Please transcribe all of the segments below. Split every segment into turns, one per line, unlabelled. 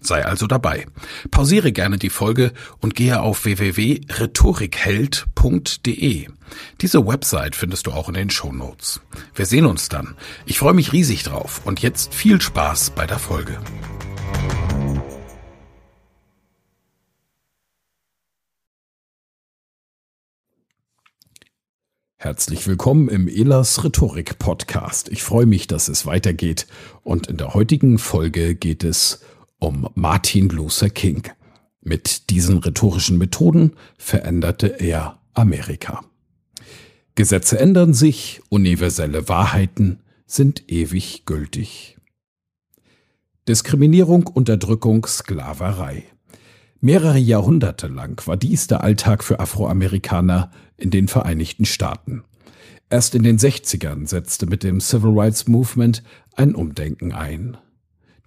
Sei also dabei. Pausiere gerne die Folge und gehe auf www.rhetorikheld.de. Diese Website findest du auch in den Show Notes. Wir sehen uns dann. Ich freue mich riesig drauf und jetzt viel Spaß bei der Folge. Herzlich willkommen im Elas Rhetorik Podcast. Ich freue mich, dass es weitergeht und in der heutigen Folge geht es um Martin Luther King. Mit diesen rhetorischen Methoden veränderte er Amerika. Gesetze ändern sich, universelle Wahrheiten sind ewig gültig. Diskriminierung, Unterdrückung, Sklaverei. Mehrere Jahrhunderte lang war dies der Alltag für Afroamerikaner in den Vereinigten Staaten. Erst in den 60ern setzte mit dem Civil Rights Movement ein Umdenken ein.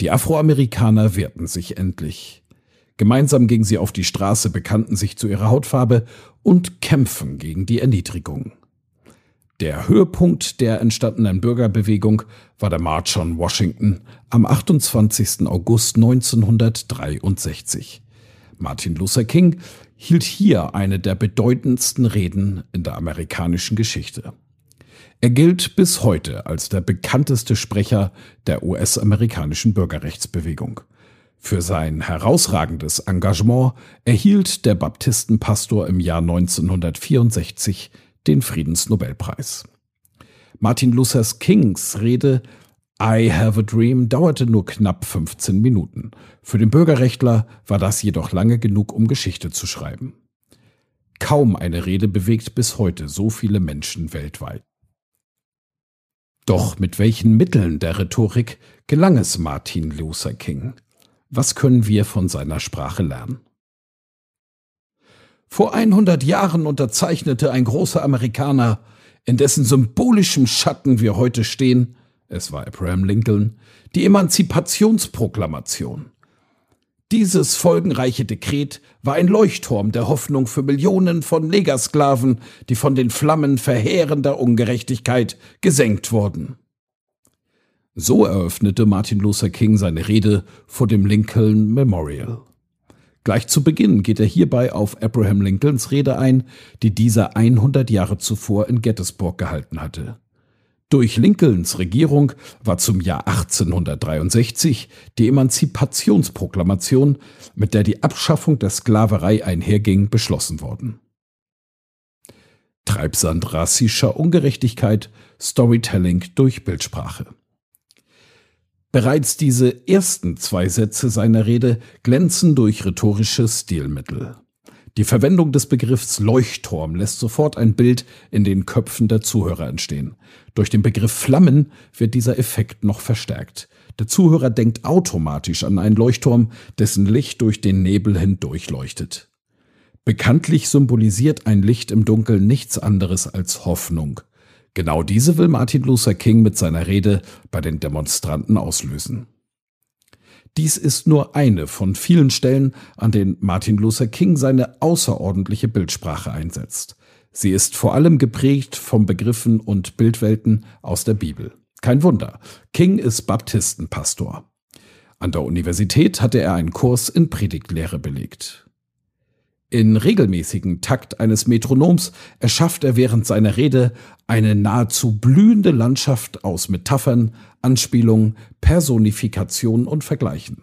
Die Afroamerikaner wehrten sich endlich. Gemeinsam gingen sie auf die Straße, bekannten sich zu ihrer Hautfarbe und kämpfen gegen die Erniedrigung. Der Höhepunkt der entstandenen Bürgerbewegung war der March on Washington am 28. August 1963. Martin Luther King hielt hier eine der bedeutendsten Reden in der amerikanischen Geschichte. Er gilt bis heute als der bekannteste Sprecher der US-amerikanischen Bürgerrechtsbewegung. Für sein herausragendes Engagement erhielt der Baptistenpastor im Jahr 1964 den Friedensnobelpreis. Martin Luther Kings Rede I Have a Dream dauerte nur knapp 15 Minuten. Für den Bürgerrechtler war das jedoch lange genug, um Geschichte zu schreiben. Kaum eine Rede bewegt bis heute so viele Menschen weltweit. Doch mit welchen Mitteln der Rhetorik gelang es Martin Luther King? Was können wir von seiner Sprache lernen? Vor 100 Jahren unterzeichnete ein großer Amerikaner, in dessen symbolischem Schatten wir heute stehen, es war Abraham Lincoln, die Emanzipationsproklamation. Dieses folgenreiche Dekret war ein Leuchtturm der Hoffnung für Millionen von Negersklaven, die von den Flammen verheerender Ungerechtigkeit gesenkt wurden. So eröffnete Martin Luther King seine Rede vor dem Lincoln Memorial. Gleich zu Beginn geht er hierbei auf Abraham Lincolns Rede ein, die dieser 100 Jahre zuvor in Gettysburg gehalten hatte. Durch Lincolns Regierung war zum Jahr 1863 die Emanzipationsproklamation, mit der die Abschaffung der Sklaverei einherging, beschlossen worden. Treibsand rassischer Ungerechtigkeit, Storytelling durch Bildsprache. Bereits diese ersten zwei Sätze seiner Rede glänzen durch rhetorische Stilmittel. Die Verwendung des Begriffs Leuchtturm lässt sofort ein Bild in den Köpfen der Zuhörer entstehen. Durch den Begriff Flammen wird dieser Effekt noch verstärkt. Der Zuhörer denkt automatisch an einen Leuchtturm, dessen Licht durch den Nebel hindurch leuchtet. Bekanntlich symbolisiert ein Licht im Dunkeln nichts anderes als Hoffnung. Genau diese will Martin Luther King mit seiner Rede bei den Demonstranten auslösen. Dies ist nur eine von vielen Stellen, an denen Martin Luther King seine außerordentliche Bildsprache einsetzt. Sie ist vor allem geprägt von Begriffen und Bildwelten aus der Bibel. Kein Wunder, King ist Baptistenpastor. An der Universität hatte er einen Kurs in Predigtlehre belegt. In regelmäßigen Takt eines Metronoms erschafft er während seiner Rede eine nahezu blühende Landschaft aus Metaphern, Anspielungen, Personifikation und Vergleichen.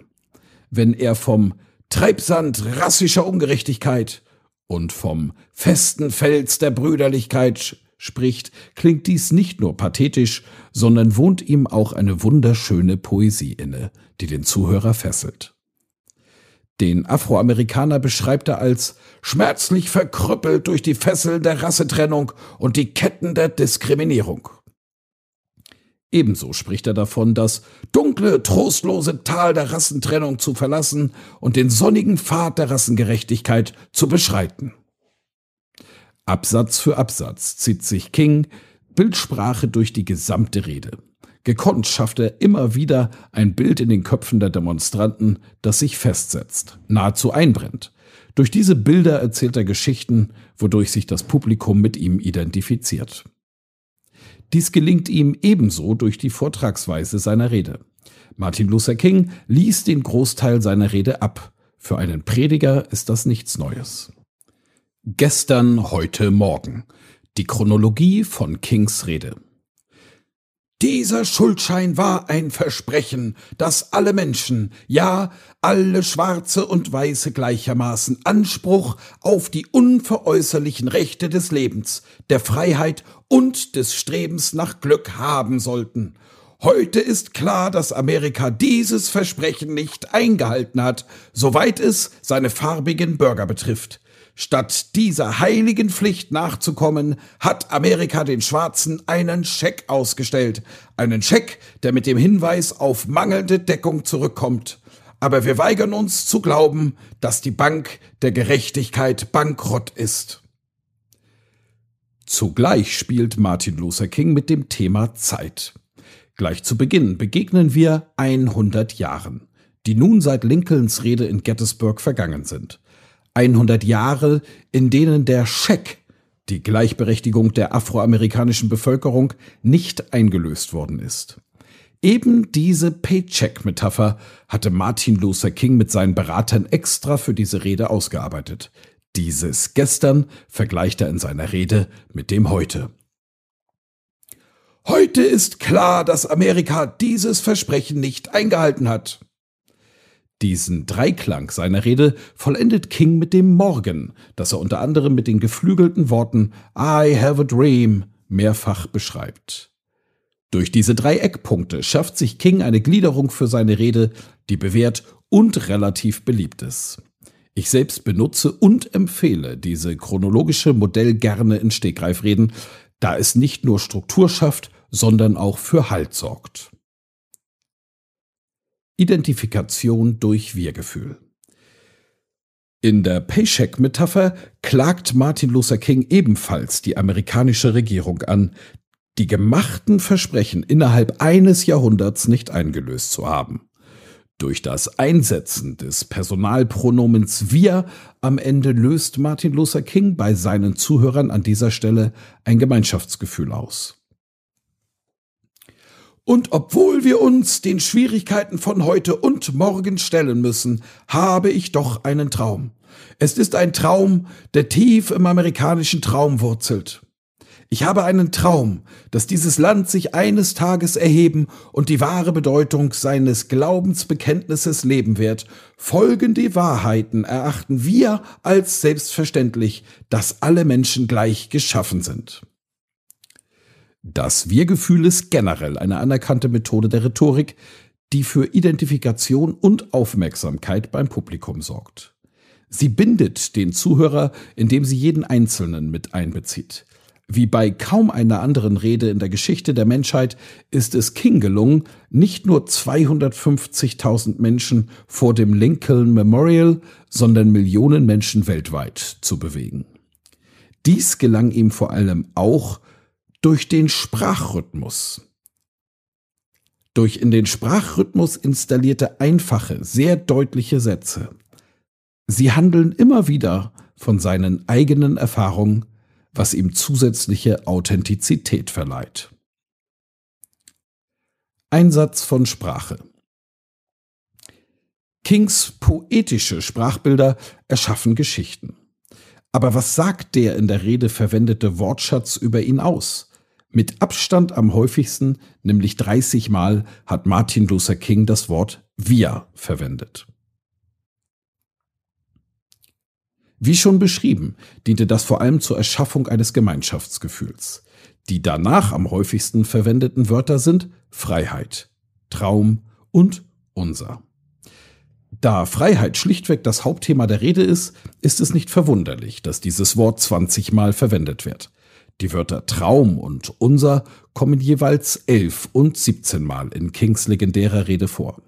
Wenn er vom Treibsand rassischer Ungerechtigkeit und vom festen Fels der Brüderlichkeit spricht, klingt dies nicht nur pathetisch, sondern wohnt ihm auch eine wunderschöne Poesie inne, die den Zuhörer fesselt. Den Afroamerikaner beschreibt er als schmerzlich verkrüppelt durch die Fesseln der Rassetrennung und die Ketten der Diskriminierung. Ebenso spricht er davon, das dunkle, trostlose Tal der Rassentrennung zu verlassen und den sonnigen Pfad der Rassengerechtigkeit zu beschreiten. Absatz für Absatz zieht sich King Bildsprache durch die gesamte Rede. Gekonnt schafft er immer wieder ein Bild in den Köpfen der Demonstranten, das sich festsetzt, nahezu einbrennt. Durch diese Bilder erzählt er Geschichten, wodurch sich das Publikum mit ihm identifiziert. Dies gelingt ihm ebenso durch die Vortragsweise seiner Rede. Martin Luther King liest den Großteil seiner Rede ab. Für einen Prediger ist das nichts Neues. Gestern, heute, morgen. Die Chronologie von Kings Rede. Dieser Schuldschein war ein Versprechen, dass alle Menschen, ja, alle Schwarze und Weiße gleichermaßen Anspruch auf die unveräußerlichen Rechte des Lebens, der Freiheit und des Strebens nach Glück haben sollten. Heute ist klar, dass Amerika dieses Versprechen nicht eingehalten hat, soweit es seine farbigen Bürger betrifft. Statt dieser heiligen Pflicht nachzukommen, hat Amerika den Schwarzen einen Scheck ausgestellt. Einen Scheck, der mit dem Hinweis auf mangelnde Deckung zurückkommt. Aber wir weigern uns zu glauben, dass die Bank der Gerechtigkeit bankrott ist. Zugleich spielt Martin Luther King mit dem Thema Zeit. Gleich zu Beginn begegnen wir 100 Jahren, die nun seit Lincolns Rede in Gettysburg vergangen sind. 100 Jahre, in denen der Scheck, die Gleichberechtigung der afroamerikanischen Bevölkerung, nicht eingelöst worden ist. Eben diese Paycheck-Metapher hatte Martin Luther King mit seinen Beratern extra für diese Rede ausgearbeitet. Dieses gestern vergleicht er in seiner Rede mit dem heute. Heute ist klar, dass Amerika dieses Versprechen nicht eingehalten hat. Diesen Dreiklang seiner Rede vollendet King mit dem Morgen, das er unter anderem mit den geflügelten Worten I have a dream mehrfach beschreibt. Durch diese drei Eckpunkte schafft sich King eine Gliederung für seine Rede, die bewährt und relativ beliebt ist. Ich selbst benutze und empfehle diese chronologische Modell gerne in Stegreifreden, da es nicht nur Struktur schafft, sondern auch für Halt sorgt. Identifikation durch Wir-Gefühl. In der Paycheck-Metapher klagt Martin Luther King ebenfalls die amerikanische Regierung an, die gemachten Versprechen innerhalb eines Jahrhunderts nicht eingelöst zu haben. Durch das Einsetzen des Personalpronomens wir am Ende löst Martin Luther King bei seinen Zuhörern an dieser Stelle ein Gemeinschaftsgefühl aus. Und obwohl wir uns den Schwierigkeiten von heute und morgen stellen müssen, habe ich doch einen Traum. Es ist ein Traum, der tief im amerikanischen Traum wurzelt. Ich habe einen Traum, dass dieses Land sich eines Tages erheben und die wahre Bedeutung seines Glaubensbekenntnisses leben wird. Folgende Wahrheiten erachten wir als selbstverständlich, dass alle Menschen gleich geschaffen sind. Das Wir-Gefühl ist generell eine anerkannte Methode der Rhetorik, die für Identifikation und Aufmerksamkeit beim Publikum sorgt. Sie bindet den Zuhörer, indem sie jeden Einzelnen mit einbezieht. Wie bei kaum einer anderen Rede in der Geschichte der Menschheit ist es King gelungen, nicht nur 250.000 Menschen vor dem Lincoln Memorial, sondern Millionen Menschen weltweit zu bewegen. Dies gelang ihm vor allem auch durch den Sprachrhythmus. Durch in den Sprachrhythmus installierte einfache, sehr deutliche Sätze. Sie handeln immer wieder von seinen eigenen Erfahrungen, was ihm zusätzliche Authentizität verleiht. Einsatz von Sprache. Kings poetische Sprachbilder erschaffen Geschichten. Aber was sagt der in der Rede verwendete Wortschatz über ihn aus? Mit Abstand am häufigsten, nämlich 30 Mal, hat Martin Luther King das Wort wir verwendet. Wie schon beschrieben, diente das vor allem zur Erschaffung eines Gemeinschaftsgefühls. Die danach am häufigsten verwendeten Wörter sind Freiheit, Traum und unser. Da Freiheit schlichtweg das Hauptthema der Rede ist, ist es nicht verwunderlich, dass dieses Wort 20 Mal verwendet wird. Die Wörter Traum und unser kommen jeweils 11 und 17 Mal in Kings legendärer Rede vor.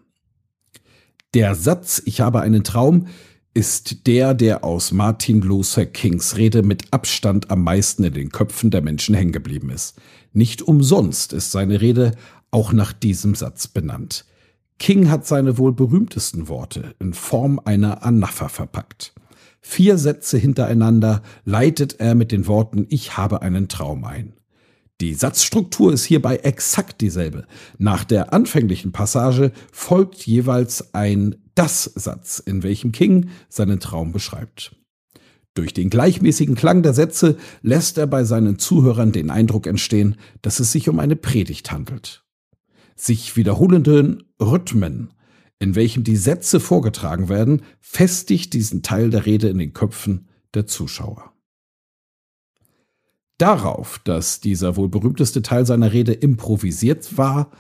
Der Satz Ich habe einen Traum ist der, der aus Martin Luther Kings Rede mit Abstand am meisten in den Köpfen der Menschen hängen geblieben ist. Nicht umsonst ist seine Rede auch nach diesem Satz benannt. King hat seine wohl berühmtesten Worte in Form einer Anapher verpackt. Vier Sätze hintereinander leitet er mit den Worten Ich habe einen Traum ein. Die Satzstruktur ist hierbei exakt dieselbe. Nach der anfänglichen Passage folgt jeweils ein Das-Satz, in welchem King seinen Traum beschreibt. Durch den gleichmäßigen Klang der Sätze lässt er bei seinen Zuhörern den Eindruck entstehen, dass es sich um eine Predigt handelt. Sich wiederholenden Rhythmen in welchem die Sätze vorgetragen werden, festigt diesen Teil der Rede in den Köpfen der Zuschauer. Darauf, dass dieser wohl berühmteste Teil seiner Rede improvisiert war,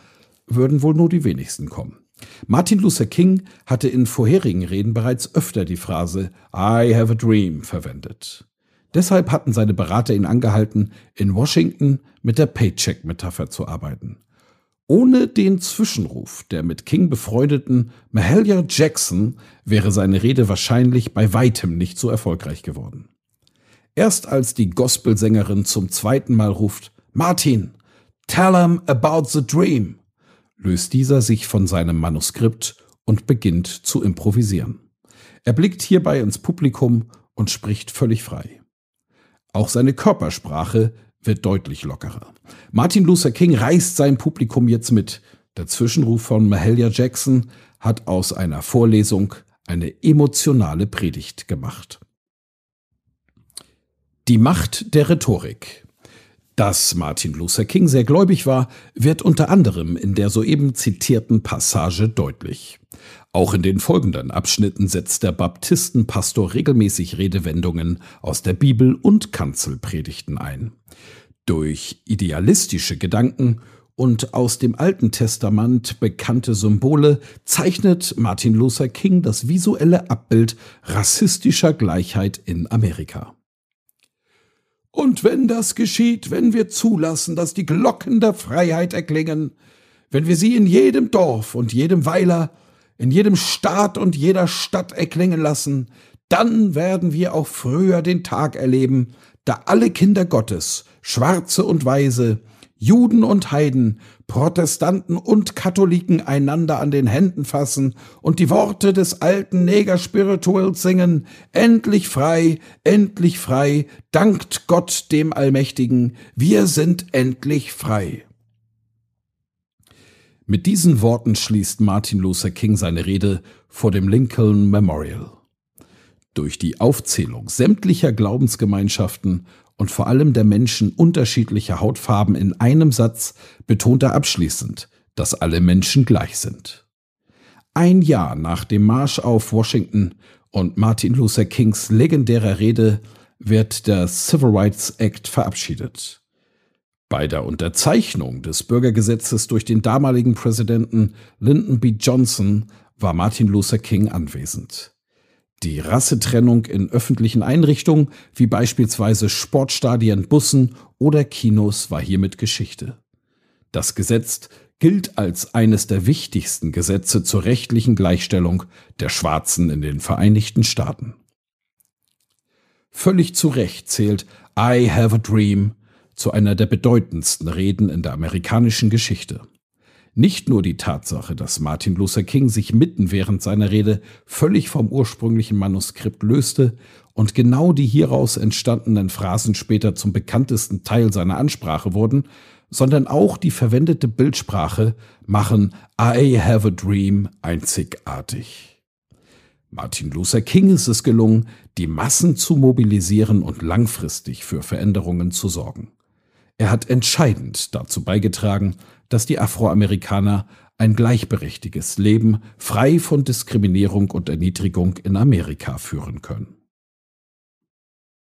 würden wohl nur die wenigsten kommen. Martin Luther King hatte in vorherigen Reden bereits öfter die Phrase I have a dream verwendet. Deshalb hatten seine Berater ihn angehalten, in Washington mit der Paycheck-Metapher zu arbeiten. Ohne den Zwischenruf der mit King befreundeten Mahalia Jackson wäre seine Rede wahrscheinlich bei weitem nicht so erfolgreich geworden. Erst als die Gospelsängerin zum zweiten Mal ruft, Martin, tell him about the dream, löst dieser sich von seinem Manuskript und beginnt zu improvisieren. Er blickt hierbei ins Publikum und spricht völlig frei. Auch seine Körpersprache wird deutlich lockerer. Martin Luther King reißt sein Publikum jetzt mit. Der Zwischenruf von Mahalia Jackson hat aus einer Vorlesung eine emotionale Predigt gemacht. Die Macht der Rhetorik. Dass Martin Luther King sehr gläubig war, wird unter anderem in der soeben zitierten Passage deutlich. Auch in den folgenden Abschnitten setzt der Baptistenpastor regelmäßig Redewendungen aus der Bibel und Kanzelpredigten ein. Durch idealistische Gedanken und aus dem Alten Testament bekannte Symbole zeichnet Martin Luther King das visuelle Abbild rassistischer Gleichheit in Amerika. Und wenn das geschieht, wenn wir zulassen, dass die Glocken der Freiheit erklingen, wenn wir sie in jedem Dorf und jedem Weiler, in jedem Staat und jeder Stadt erklingen lassen, dann werden wir auch früher den Tag erleben, da alle Kinder Gottes, Schwarze und Weise, Juden und Heiden, Protestanten und Katholiken einander an den Händen fassen und die Worte des alten Negerspirituals singen, endlich frei, endlich frei, dankt Gott dem Allmächtigen, wir sind endlich frei. Mit diesen Worten schließt Martin Luther King seine Rede vor dem Lincoln Memorial. Durch die Aufzählung sämtlicher Glaubensgemeinschaften und vor allem der Menschen unterschiedlicher Hautfarben in einem Satz betont er abschließend, dass alle Menschen gleich sind. Ein Jahr nach dem Marsch auf Washington und Martin Luther Kings legendärer Rede wird der Civil Rights Act verabschiedet. Bei der Unterzeichnung des Bürgergesetzes durch den damaligen Präsidenten Lyndon B. Johnson war Martin Luther King anwesend. Die Rassetrennung in öffentlichen Einrichtungen wie beispielsweise Sportstadien, Bussen oder Kinos war hiermit Geschichte. Das Gesetz gilt als eines der wichtigsten Gesetze zur rechtlichen Gleichstellung der Schwarzen in den Vereinigten Staaten. Völlig zu Recht zählt I Have a Dream zu einer der bedeutendsten Reden in der amerikanischen Geschichte. Nicht nur die Tatsache, dass Martin Luther King sich mitten während seiner Rede völlig vom ursprünglichen Manuskript löste und genau die hieraus entstandenen Phrasen später zum bekanntesten Teil seiner Ansprache wurden, sondern auch die verwendete Bildsprache machen I Have a Dream einzigartig. Martin Luther King ist es gelungen, die Massen zu mobilisieren und langfristig für Veränderungen zu sorgen. Er hat entscheidend dazu beigetragen, dass die Afroamerikaner ein gleichberechtigtes Leben frei von Diskriminierung und Erniedrigung in Amerika führen können.